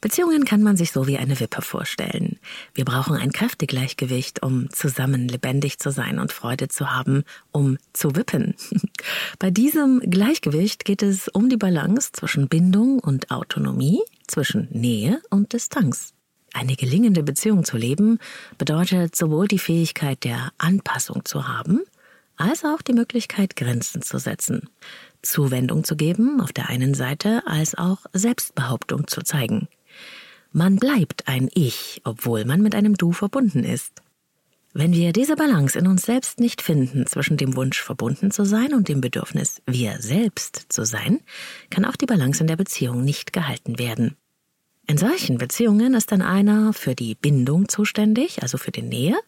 Beziehungen kann man sich so wie eine Wippe vorstellen. Wir brauchen ein Kräftegleichgewicht, um zusammen lebendig zu sein und Freude zu haben, um zu wippen. Bei diesem Gleichgewicht geht es um die Balance zwischen Bindung und Autonomie, zwischen Nähe und Distanz. Eine gelingende Beziehung zu leben bedeutet sowohl die Fähigkeit der Anpassung zu haben, als auch die Möglichkeit, Grenzen zu setzen, Zuwendung zu geben auf der einen Seite, als auch Selbstbehauptung zu zeigen. Man bleibt ein Ich, obwohl man mit einem Du verbunden ist. Wenn wir diese Balance in uns selbst nicht finden zwischen dem Wunsch verbunden zu sein und dem Bedürfnis wir selbst zu sein, kann auch die Balance in der Beziehung nicht gehalten werden. In solchen Beziehungen ist dann einer für die Bindung zuständig, also für die Nähe,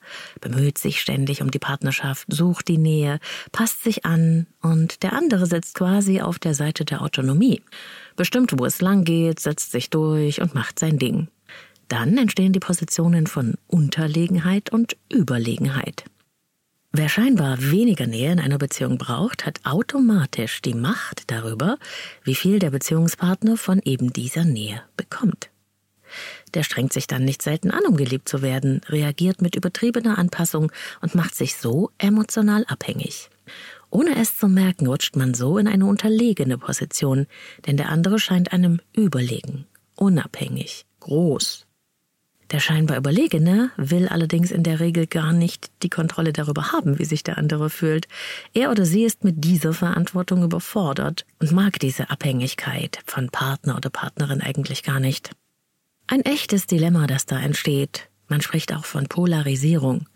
bemüht sich ständig um die Partnerschaft, sucht die Nähe, passt sich an und der andere sitzt quasi auf der Seite der Autonomie, bestimmt, wo es lang geht, setzt sich durch und macht sein Ding. Dann entstehen die Positionen von Unterlegenheit und Überlegenheit. Wer scheinbar weniger Nähe in einer Beziehung braucht, hat automatisch die Macht darüber, wie viel der Beziehungspartner von eben dieser Nähe bekommt. Der strengt sich dann nicht selten an, um geliebt zu werden, reagiert mit übertriebener Anpassung und macht sich so emotional abhängig. Ohne es zu merken, rutscht man so in eine unterlegene Position, denn der andere scheint einem überlegen, unabhängig, groß. Der scheinbar Überlegene will allerdings in der Regel gar nicht die Kontrolle darüber haben, wie sich der andere fühlt. Er oder sie ist mit dieser Verantwortung überfordert und mag diese Abhängigkeit von Partner oder Partnerin eigentlich gar nicht. Ein echtes Dilemma, das da entsteht. Man spricht auch von Polarisierung.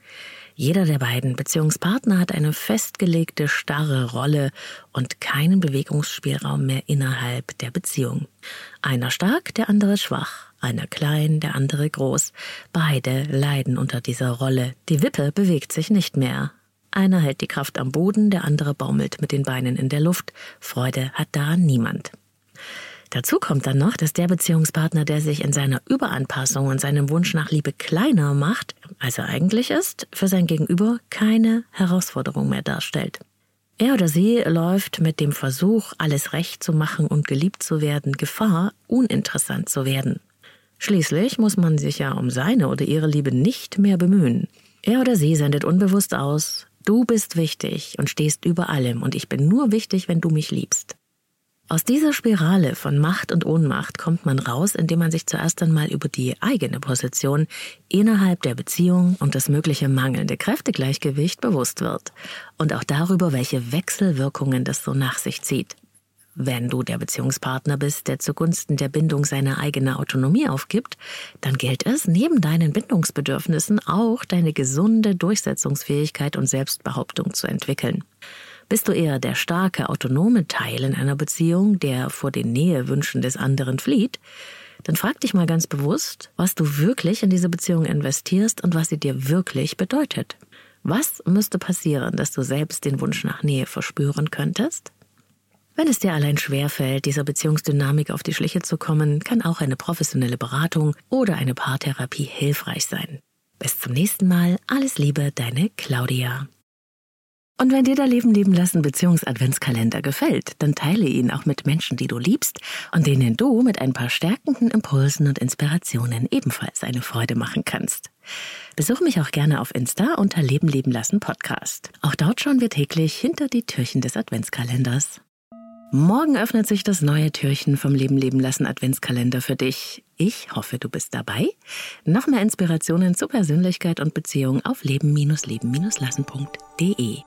Jeder der beiden Beziehungspartner hat eine festgelegte, starre Rolle und keinen Bewegungsspielraum mehr innerhalb der Beziehung. Einer stark, der andere schwach, einer klein, der andere groß. Beide leiden unter dieser Rolle. Die Wippe bewegt sich nicht mehr. Einer hält die Kraft am Boden, der andere baumelt mit den Beinen in der Luft. Freude hat daran niemand. Dazu kommt dann noch, dass der Beziehungspartner, der sich in seiner Überanpassung und seinem Wunsch nach Liebe kleiner macht, als er eigentlich ist, für sein Gegenüber keine Herausforderung mehr darstellt. Er oder sie läuft mit dem Versuch, alles recht zu machen und geliebt zu werden, Gefahr, uninteressant zu werden. Schließlich muss man sich ja um seine oder ihre Liebe nicht mehr bemühen. Er oder sie sendet unbewusst aus, du bist wichtig und stehst über allem und ich bin nur wichtig, wenn du mich liebst. Aus dieser Spirale von Macht und Ohnmacht kommt man raus, indem man sich zuerst einmal über die eigene Position innerhalb der Beziehung und das mögliche mangelnde Kräftegleichgewicht bewusst wird und auch darüber, welche Wechselwirkungen das so nach sich zieht. Wenn du der Beziehungspartner bist, der zugunsten der Bindung seine eigene Autonomie aufgibt, dann gilt es, neben deinen Bindungsbedürfnissen auch deine gesunde Durchsetzungsfähigkeit und Selbstbehauptung zu entwickeln. Bist du eher der starke, autonome Teil in einer Beziehung, der vor den Nähewünschen des anderen flieht? Dann frag dich mal ganz bewusst, was du wirklich in diese Beziehung investierst und was sie dir wirklich bedeutet. Was müsste passieren, dass du selbst den Wunsch nach Nähe verspüren könntest? Wenn es dir allein schwerfällt, dieser Beziehungsdynamik auf die Schliche zu kommen, kann auch eine professionelle Beratung oder eine Paartherapie hilfreich sein. Bis zum nächsten Mal. Alles Liebe, deine Claudia. Und wenn dir der Leben leben lassen Beziehungsadventskalender gefällt, dann teile ihn auch mit Menschen, die du liebst und denen du mit ein paar stärkenden Impulsen und Inspirationen ebenfalls eine Freude machen kannst. Besuch mich auch gerne auf Insta unter Leben leben lassen Podcast. Auch dort schauen wir täglich hinter die Türchen des Adventskalenders. Morgen öffnet sich das neue Türchen vom Leben leben lassen Adventskalender für dich. Ich hoffe, du bist dabei. Noch mehr Inspirationen zu Persönlichkeit und Beziehung auf leben-leben-lassen.de.